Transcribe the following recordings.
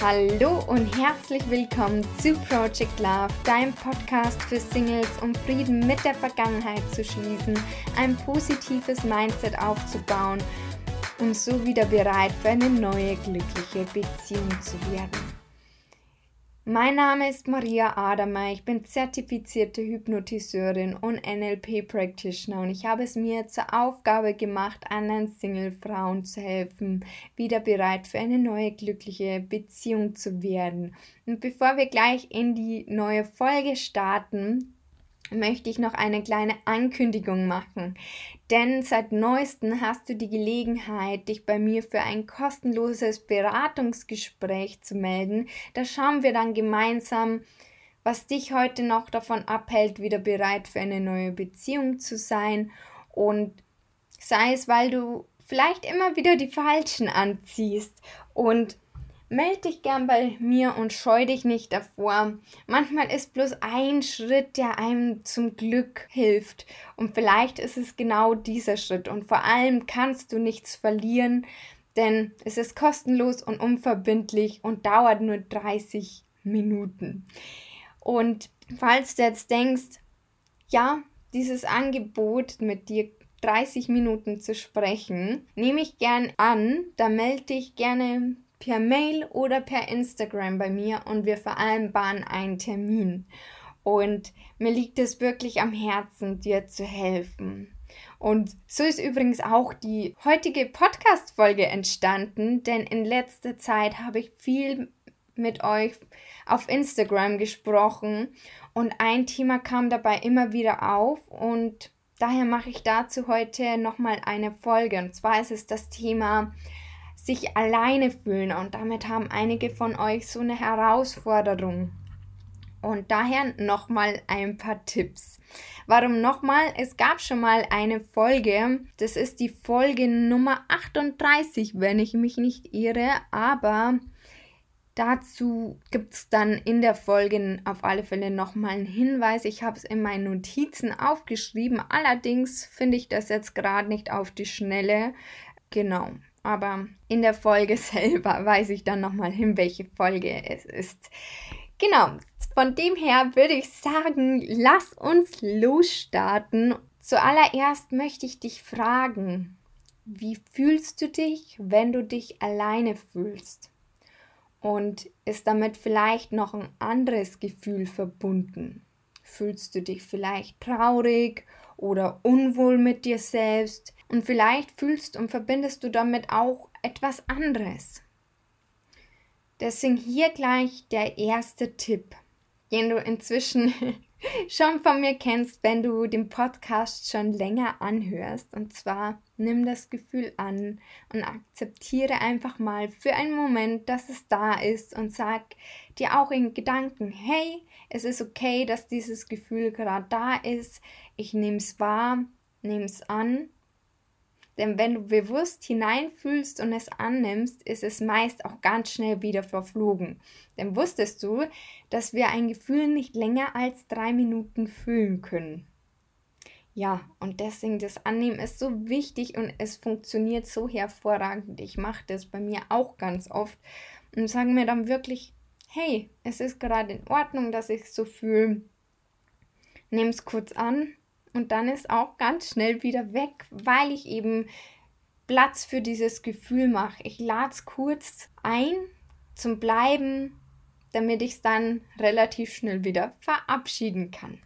Hallo und herzlich willkommen zu Project Love, deinem Podcast für Singles, um Frieden mit der Vergangenheit zu schließen, ein positives Mindset aufzubauen und so wieder bereit für eine neue glückliche Beziehung zu werden. Mein Name ist Maria Adamer, ich bin zertifizierte Hypnotiseurin und NLP Practitioner und ich habe es mir zur Aufgabe gemacht, anderen Single-Frauen zu helfen, wieder bereit für eine neue glückliche Beziehung zu werden. Und bevor wir gleich in die neue Folge starten, möchte ich noch eine kleine Ankündigung machen. Denn seit neuestem hast du die Gelegenheit, dich bei mir für ein kostenloses Beratungsgespräch zu melden. Da schauen wir dann gemeinsam, was dich heute noch davon abhält, wieder bereit für eine neue Beziehung zu sein. Und sei es, weil du vielleicht immer wieder die Falschen anziehst und Meld dich gern bei mir und scheu dich nicht davor. Manchmal ist bloß ein Schritt, der einem zum Glück hilft. Und vielleicht ist es genau dieser Schritt. Und vor allem kannst du nichts verlieren, denn es ist kostenlos und unverbindlich und dauert nur 30 Minuten. Und falls du jetzt denkst, ja, dieses Angebot mit dir 30 Minuten zu sprechen, nehme ich gern an, da melde dich gerne per Mail oder per Instagram bei mir und wir vereinbaren einen Termin. Und mir liegt es wirklich am Herzen, dir zu helfen. Und so ist übrigens auch die heutige Podcast-Folge entstanden, denn in letzter Zeit habe ich viel mit euch auf Instagram gesprochen und ein Thema kam dabei immer wieder auf und daher mache ich dazu heute nochmal eine Folge. Und zwar ist es das Thema sich alleine fühlen und damit haben einige von euch so eine Herausforderung. Und daher nochmal ein paar Tipps. Warum nochmal? Es gab schon mal eine Folge, das ist die Folge Nummer 38, wenn ich mich nicht irre, aber dazu gibt es dann in der Folge auf alle Fälle nochmal einen Hinweis. Ich habe es in meinen Notizen aufgeschrieben, allerdings finde ich das jetzt gerade nicht auf die Schnelle. Genau aber in der Folge selber weiß ich dann nochmal hin, welche Folge es ist. Genau, von dem her würde ich sagen, lass uns losstarten. Zuallererst möchte ich dich fragen, wie fühlst du dich, wenn du dich alleine fühlst? Und ist damit vielleicht noch ein anderes Gefühl verbunden? Fühlst du dich vielleicht traurig oder unwohl mit dir selbst? Und vielleicht fühlst und verbindest du damit auch etwas anderes. Deswegen hier gleich der erste Tipp, den du inzwischen schon von mir kennst, wenn du den Podcast schon länger anhörst. Und zwar nimm das Gefühl an und akzeptiere einfach mal für einen Moment, dass es da ist und sag dir auch in Gedanken, hey, es ist okay, dass dieses Gefühl gerade da ist. Ich nehme es wahr, nehme es an denn wenn du bewusst hineinfühlst und es annimmst, ist es meist auch ganz schnell wieder verflogen. Denn wusstest du, dass wir ein Gefühl nicht länger als drei Minuten fühlen können? Ja, und deswegen das Annehmen ist so wichtig und es funktioniert so hervorragend. Ich mache das bei mir auch ganz oft und sage mir dann wirklich, hey, es ist gerade in Ordnung, dass ich so fühle. Nimm es kurz an und dann ist auch ganz schnell wieder weg, weil ich eben Platz für dieses Gefühl mache. Ich lade es kurz ein zum Bleiben, damit ich es dann relativ schnell wieder verabschieden kann.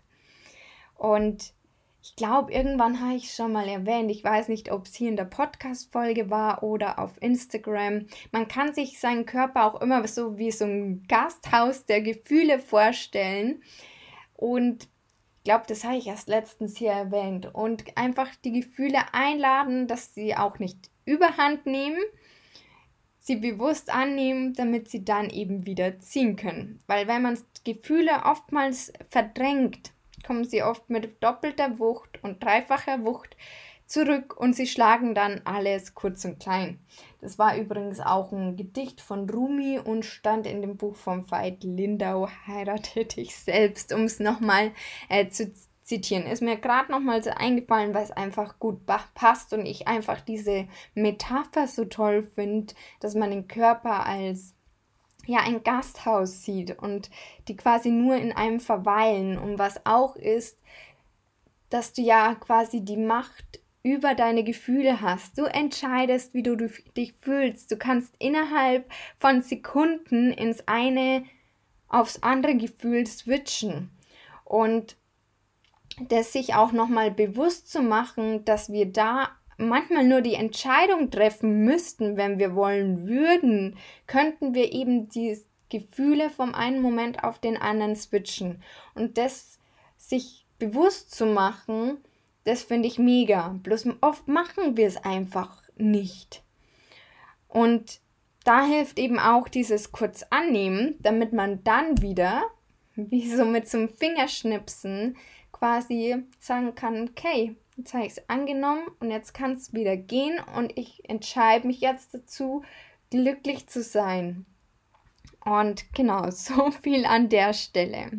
Und ich glaube, irgendwann habe ich es schon mal erwähnt. Ich weiß nicht, ob es hier in der Podcast-Folge war oder auf Instagram. Man kann sich seinen Körper auch immer so wie so ein Gasthaus der Gefühle vorstellen. Und glaube, das habe ich erst letztens hier erwähnt. Und einfach die Gefühle einladen, dass sie auch nicht überhand nehmen, sie bewusst annehmen, damit sie dann eben wieder ziehen können. Weil wenn man Gefühle oftmals verdrängt, kommen sie oft mit doppelter Wucht und dreifacher Wucht zurück und sie schlagen dann alles kurz und klein. Das war übrigens auch ein Gedicht von Rumi und stand in dem Buch von Veit Lindau, Heirate dich selbst, um es nochmal äh, zu zitieren. Ist mir gerade nochmal so eingefallen, weil es einfach gut passt und ich einfach diese Metapher so toll finde, dass man den Körper als ja ein Gasthaus sieht und die quasi nur in einem verweilen und was auch ist, dass du ja quasi die Macht über deine Gefühle hast. Du entscheidest, wie du dich fühlst. Du kannst innerhalb von Sekunden ins eine aufs andere Gefühl switchen und das sich auch nochmal bewusst zu machen, dass wir da manchmal nur die Entscheidung treffen müssten, wenn wir wollen würden, könnten wir eben die Gefühle vom einen Moment auf den anderen switchen. Und das sich bewusst zu machen, das finde ich mega. Bloß oft machen wir es einfach nicht. Und da hilft eben auch dieses kurz annehmen, damit man dann wieder, wie so mit so einem Fingerschnipsen, quasi sagen kann, okay, Jetzt habe ich es angenommen und jetzt kann es wieder gehen und ich entscheide mich jetzt dazu, glücklich zu sein. Und genau, so viel an der Stelle.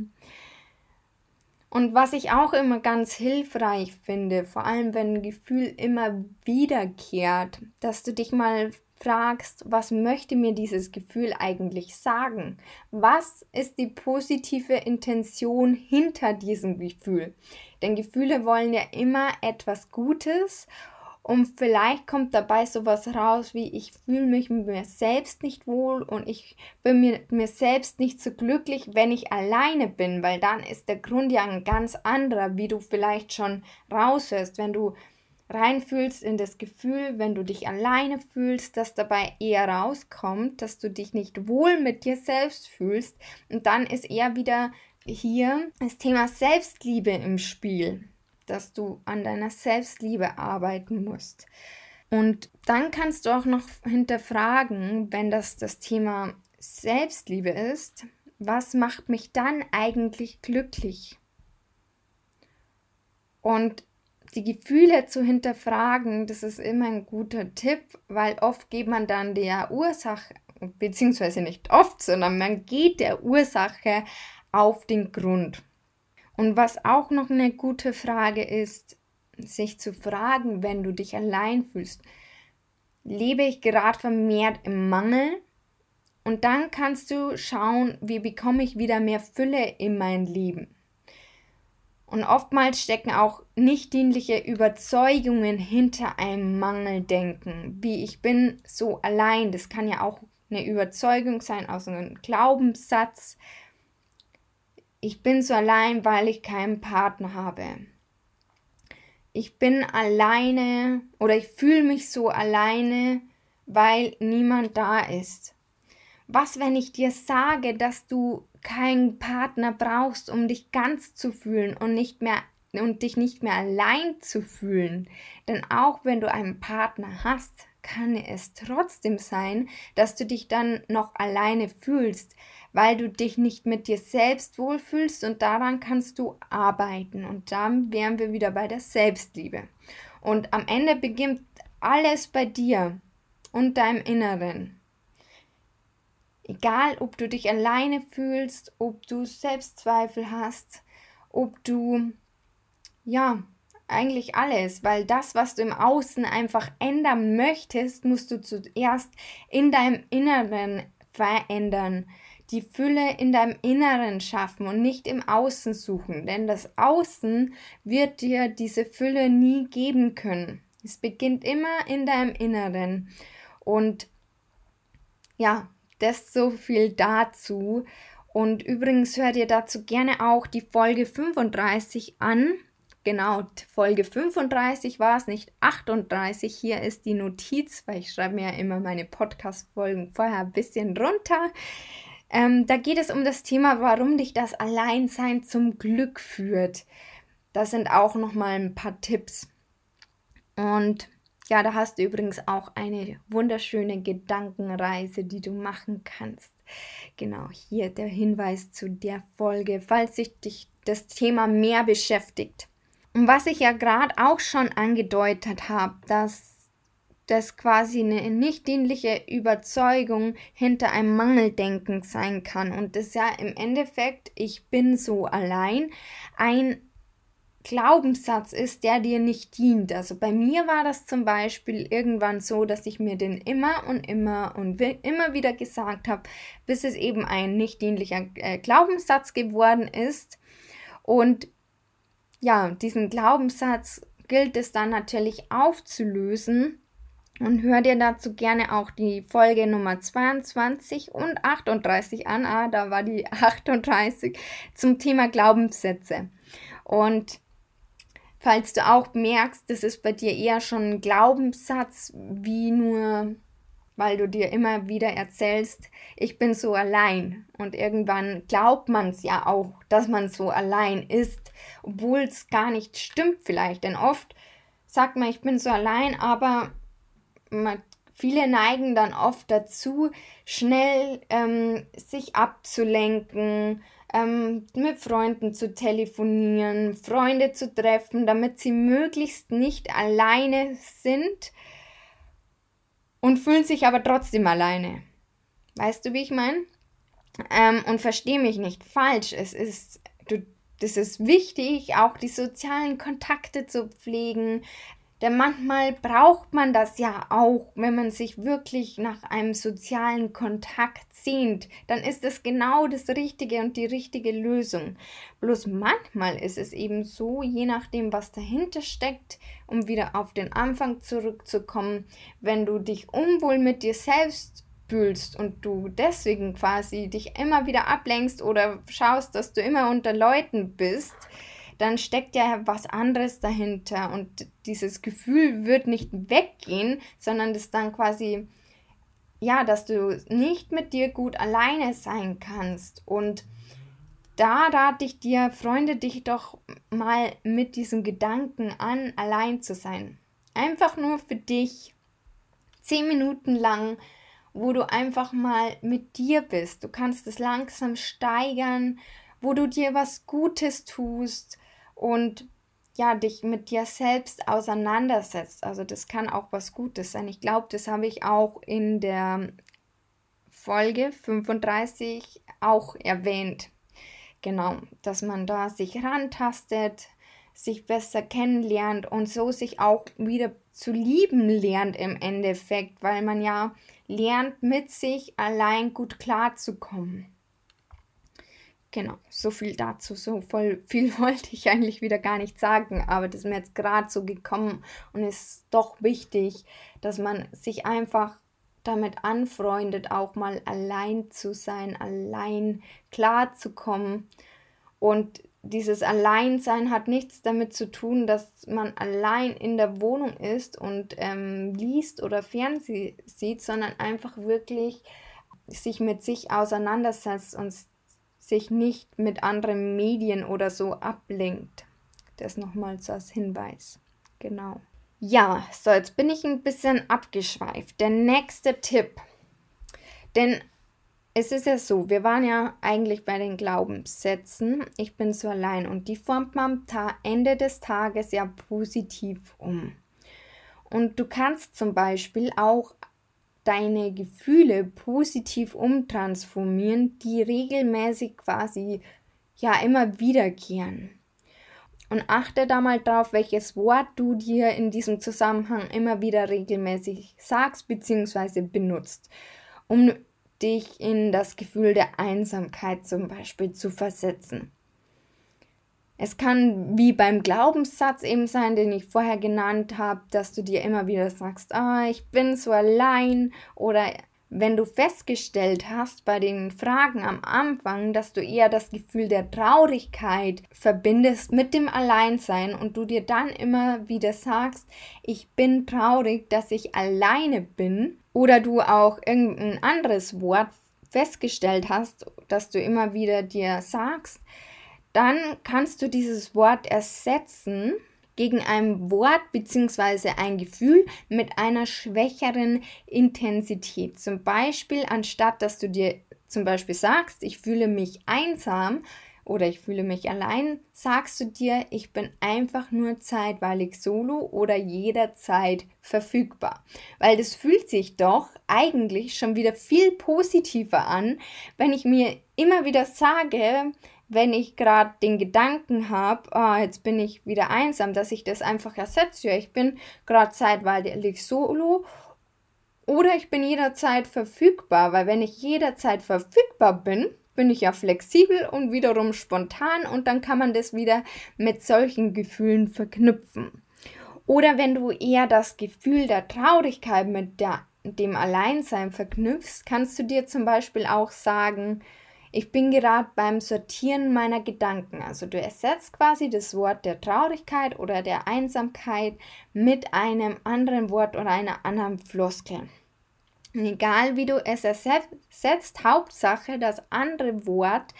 Und was ich auch immer ganz hilfreich finde, vor allem wenn ein Gefühl immer wiederkehrt, dass du dich mal fragst, was möchte mir dieses Gefühl eigentlich sagen? Was ist die positive Intention hinter diesem Gefühl? Denn Gefühle wollen ja immer etwas Gutes und vielleicht kommt dabei sowas raus wie ich fühle mich mit mir selbst nicht wohl und ich bin mir, mir selbst nicht so glücklich, wenn ich alleine bin, weil dann ist der Grund ja ein ganz anderer, wie du vielleicht schon raushörst, wenn du reinfühlst in das Gefühl, wenn du dich alleine fühlst, dass dabei eher rauskommt, dass du dich nicht wohl mit dir selbst fühlst. Und dann ist eher wieder hier das Thema Selbstliebe im Spiel, dass du an deiner Selbstliebe arbeiten musst. Und dann kannst du auch noch hinterfragen, wenn das das Thema Selbstliebe ist, was macht mich dann eigentlich glücklich? Und die Gefühle zu hinterfragen, das ist immer ein guter Tipp, weil oft geht man dann der Ursache, beziehungsweise nicht oft, sondern man geht der Ursache auf den Grund. Und was auch noch eine gute Frage ist, sich zu fragen, wenn du dich allein fühlst, lebe ich gerade vermehrt im Mangel? Und dann kannst du schauen, wie bekomme ich wieder mehr Fülle in mein Leben. Und oftmals stecken auch nicht dienliche Überzeugungen hinter einem Mangeldenken, wie ich bin so allein. Das kann ja auch eine Überzeugung sein aus einem Glaubenssatz, ich bin so allein, weil ich keinen Partner habe. Ich bin alleine oder ich fühle mich so alleine, weil niemand da ist. Was, wenn ich dir sage, dass du keinen Partner brauchst, um dich ganz zu fühlen und nicht mehr und dich nicht mehr allein zu fühlen? Denn auch wenn du einen Partner hast, kann es trotzdem sein, dass du dich dann noch alleine fühlst, weil du dich nicht mit dir selbst wohlfühlst und daran kannst du arbeiten. Und dann wären wir wieder bei der Selbstliebe. Und am Ende beginnt alles bei dir und deinem Inneren. Egal, ob du dich alleine fühlst, ob du Selbstzweifel hast, ob du, ja, eigentlich alles, weil das, was du im Außen einfach ändern möchtest, musst du zuerst in deinem Inneren verändern die Fülle in deinem Inneren schaffen und nicht im Außen suchen, denn das Außen wird dir diese Fülle nie geben können. Es beginnt immer in deinem Inneren. Und ja, das so viel dazu. Und übrigens hört ihr dazu gerne auch die Folge 35 an. Genau, Folge 35 war es, nicht 38. Hier ist die Notiz, weil ich schreibe mir ja immer meine Podcast-Folgen vorher ein bisschen runter. Ähm, da geht es um das Thema, warum dich das Alleinsein zum Glück führt. Das sind auch nochmal ein paar Tipps. Und ja, da hast du übrigens auch eine wunderschöne Gedankenreise, die du machen kannst. Genau, hier der Hinweis zu der Folge, falls sich dich das Thema mehr beschäftigt. Und was ich ja gerade auch schon angedeutet habe, dass das quasi eine nicht dienliche Überzeugung hinter einem Mangeldenken sein kann und das ja im Endeffekt, ich bin so allein, ein Glaubenssatz ist, der dir nicht dient. Also bei mir war das zum Beispiel irgendwann so, dass ich mir den immer und immer und immer wieder gesagt habe, bis es eben ein nicht dienlicher äh, Glaubenssatz geworden ist. Und ja, diesen Glaubenssatz gilt es dann natürlich aufzulösen. Und hör dir dazu gerne auch die Folge Nummer 22 und 38 an. Ah, da war die 38 zum Thema Glaubenssätze. Und falls du auch merkst, das ist bei dir eher schon ein Glaubenssatz, wie nur, weil du dir immer wieder erzählst, ich bin so allein. Und irgendwann glaubt man es ja auch, dass man so allein ist, obwohl es gar nicht stimmt vielleicht. Denn oft sagt man, ich bin so allein, aber man, viele neigen dann oft dazu, schnell ähm, sich abzulenken, ähm, mit Freunden zu telefonieren, Freunde zu treffen, damit sie möglichst nicht alleine sind und fühlen sich aber trotzdem alleine. Weißt du, wie ich meine? Ähm, und verstehe mich nicht falsch. Es ist, du, das ist wichtig, auch die sozialen Kontakte zu pflegen, denn manchmal braucht man das ja auch, wenn man sich wirklich nach einem sozialen Kontakt sehnt. Dann ist es genau das Richtige und die richtige Lösung. Bloß manchmal ist es eben so, je nachdem, was dahinter steckt, um wieder auf den Anfang zurückzukommen, wenn du dich unwohl mit dir selbst fühlst und du deswegen quasi dich immer wieder ablenkst oder schaust, dass du immer unter Leuten bist, dann steckt ja was anderes dahinter. Und dieses Gefühl wird nicht weggehen, sondern das dann quasi, ja, dass du nicht mit dir gut alleine sein kannst. Und da rate ich dir, freunde dich doch mal mit diesem Gedanken an, allein zu sein. Einfach nur für dich. Zehn Minuten lang, wo du einfach mal mit dir bist. Du kannst es langsam steigern, wo du dir was Gutes tust, und ja, dich mit dir selbst auseinandersetzt. Also das kann auch was Gutes sein. Ich glaube, das habe ich auch in der Folge 35 auch erwähnt. Genau, dass man da sich rantastet, sich besser kennenlernt und so sich auch wieder zu lieben lernt im Endeffekt, weil man ja lernt, mit sich allein gut klarzukommen. Genau, so viel dazu. So voll viel wollte ich eigentlich wieder gar nicht sagen, aber das ist mir jetzt gerade so gekommen und ist doch wichtig, dass man sich einfach damit anfreundet, auch mal allein zu sein, allein klar zu kommen. Und dieses Alleinsein hat nichts damit zu tun, dass man allein in der Wohnung ist und ähm, liest oder Fernsehen sieht, sondern einfach wirklich sich mit sich auseinandersetzt und sich nicht mit anderen Medien oder so ablenkt. Das nochmals als Hinweis. Genau. Ja, so, jetzt bin ich ein bisschen abgeschweift. Der nächste Tipp. Denn es ist ja so, wir waren ja eigentlich bei den Glaubenssätzen, ich bin so allein und die formt man am Ende des Tages ja positiv um. Und du kannst zum Beispiel auch deine Gefühle positiv umtransformieren, die regelmäßig quasi ja immer wiederkehren. Und achte da mal drauf, welches Wort du dir in diesem Zusammenhang immer wieder regelmäßig sagst bzw. benutzt, um dich in das Gefühl der Einsamkeit zum Beispiel zu versetzen. Es kann wie beim Glaubenssatz eben sein, den ich vorher genannt habe, dass du dir immer wieder sagst, ah, ich bin so allein oder wenn du festgestellt hast bei den Fragen am Anfang, dass du eher das Gefühl der Traurigkeit verbindest mit dem Alleinsein und du dir dann immer wieder sagst, ich bin traurig, dass ich alleine bin, oder du auch irgendein anderes Wort festgestellt hast, dass du immer wieder dir sagst, dann kannst du dieses Wort ersetzen gegen ein Wort bzw. ein Gefühl mit einer schwächeren Intensität. Zum Beispiel, anstatt dass du dir zum Beispiel sagst, ich fühle mich einsam oder ich fühle mich allein, sagst du dir, ich bin einfach nur zeitweilig solo oder jederzeit verfügbar. Weil das fühlt sich doch eigentlich schon wieder viel positiver an, wenn ich mir immer wieder sage, wenn ich gerade den Gedanken habe, oh, jetzt bin ich wieder einsam, dass ich das einfach ersetze. Ich bin gerade zeitweilig solo oder ich bin jederzeit verfügbar, weil wenn ich jederzeit verfügbar bin, bin ich ja flexibel und wiederum spontan und dann kann man das wieder mit solchen Gefühlen verknüpfen. Oder wenn du eher das Gefühl der Traurigkeit mit der, dem Alleinsein verknüpfst, kannst du dir zum Beispiel auch sagen, ich bin gerade beim Sortieren meiner Gedanken. Also du ersetzt quasi das Wort der Traurigkeit oder der Einsamkeit mit einem anderen Wort oder einer anderen Floskel. egal wie du es ersetzt, Hauptsache das andere Wort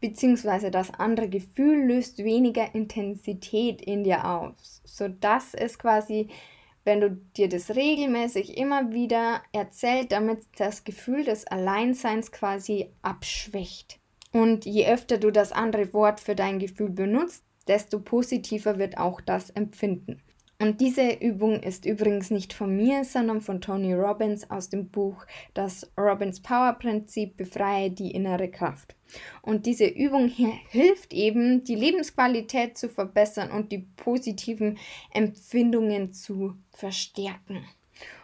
bzw. das andere Gefühl löst weniger Intensität in dir aus, sodass es quasi wenn du dir das regelmäßig immer wieder erzählt, damit das Gefühl des Alleinseins quasi abschwächt. Und je öfter du das andere Wort für dein Gefühl benutzt, desto positiver wird auch das Empfinden. Und diese Übung ist übrigens nicht von mir, sondern von Tony Robbins aus dem Buch Das Robbins Power Prinzip Befreie die innere Kraft. Und diese Übung hilft eben, die Lebensqualität zu verbessern und die positiven Empfindungen zu verstärken.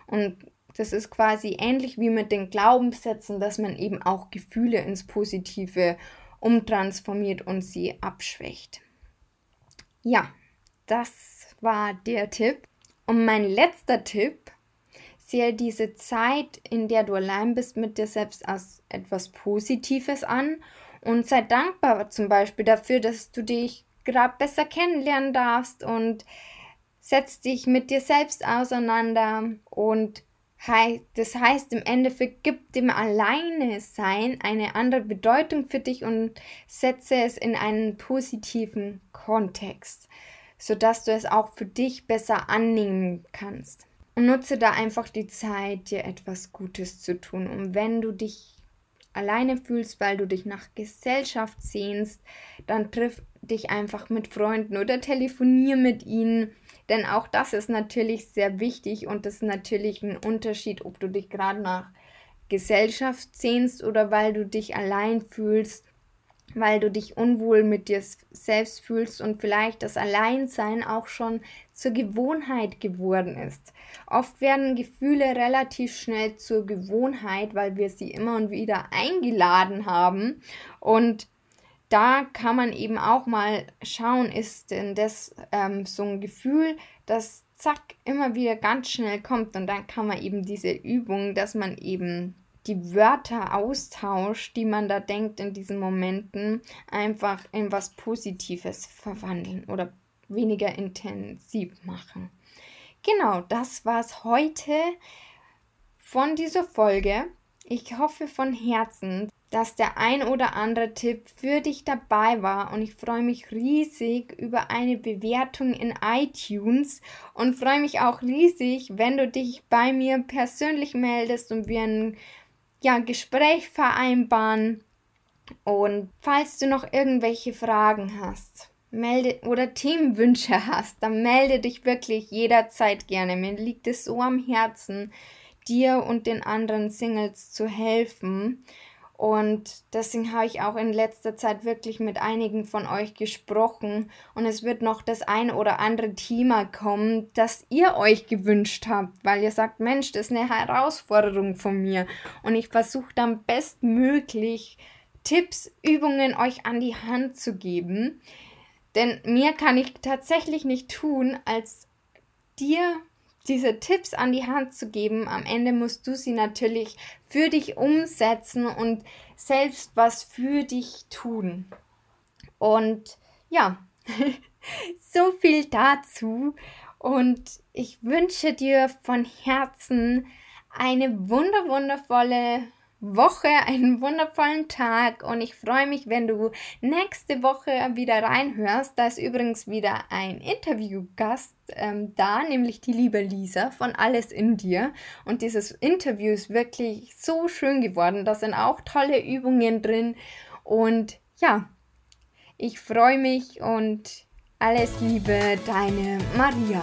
Und das ist quasi ähnlich wie mit den Glaubenssätzen, dass man eben auch Gefühle ins Positive umtransformiert und sie abschwächt. Ja, das war der Tipp. Und mein letzter Tipp, sehe diese Zeit, in der du allein bist, mit dir selbst als etwas Positives an und sei dankbar zum Beispiel dafür, dass du dich gerade besser kennenlernen darfst und setz dich mit dir selbst auseinander und das heißt im Endeffekt gibt dem Alleine sein eine andere Bedeutung für dich und setze es in einen positiven Kontext sodass du es auch für dich besser annehmen kannst. Und nutze da einfach die Zeit, dir etwas Gutes zu tun. Und wenn du dich alleine fühlst, weil du dich nach Gesellschaft sehnst, dann triff dich einfach mit Freunden oder telefonier mit ihnen. Denn auch das ist natürlich sehr wichtig und das ist natürlich ein Unterschied, ob du dich gerade nach Gesellschaft sehnst oder weil du dich allein fühlst weil du dich unwohl mit dir selbst fühlst und vielleicht das Alleinsein auch schon zur Gewohnheit geworden ist. Oft werden Gefühle relativ schnell zur Gewohnheit, weil wir sie immer und wieder eingeladen haben und da kann man eben auch mal schauen, ist denn das ähm, so ein Gefühl, das zack immer wieder ganz schnell kommt und dann kann man eben diese Übung, dass man eben die Wörter austauscht, die man da denkt in diesen Momenten, einfach in was Positives verwandeln oder weniger intensiv machen. Genau, das war's heute von dieser Folge. Ich hoffe von Herzen, dass der ein oder andere Tipp für dich dabei war und ich freue mich riesig über eine Bewertung in iTunes und freue mich auch riesig, wenn du dich bei mir persönlich meldest und wir ein ja, Gespräch vereinbaren. Und falls du noch irgendwelche Fragen hast, melde oder Themenwünsche hast, dann melde dich wirklich jederzeit gerne. Mir liegt es so am Herzen, dir und den anderen Singles zu helfen. Und deswegen habe ich auch in letzter Zeit wirklich mit einigen von euch gesprochen. Und es wird noch das ein oder andere Thema kommen, das ihr euch gewünscht habt, weil ihr sagt, Mensch, das ist eine Herausforderung von mir. Und ich versuche dann bestmöglich Tipps, Übungen euch an die Hand zu geben. Denn mehr kann ich tatsächlich nicht tun, als dir diese Tipps an die Hand zu geben. Am Ende musst du sie natürlich für dich umsetzen und selbst was für dich tun. Und ja, so viel dazu. Und ich wünsche dir von Herzen eine wunder wundervolle Woche, einen wundervollen Tag und ich freue mich, wenn du nächste Woche wieder reinhörst. Da ist übrigens wieder ein Interviewgast ähm, da, nämlich die liebe Lisa von Alles in dir. Und dieses Interview ist wirklich so schön geworden. Da sind auch tolle Übungen drin und ja, ich freue mich und alles Liebe, deine Maria.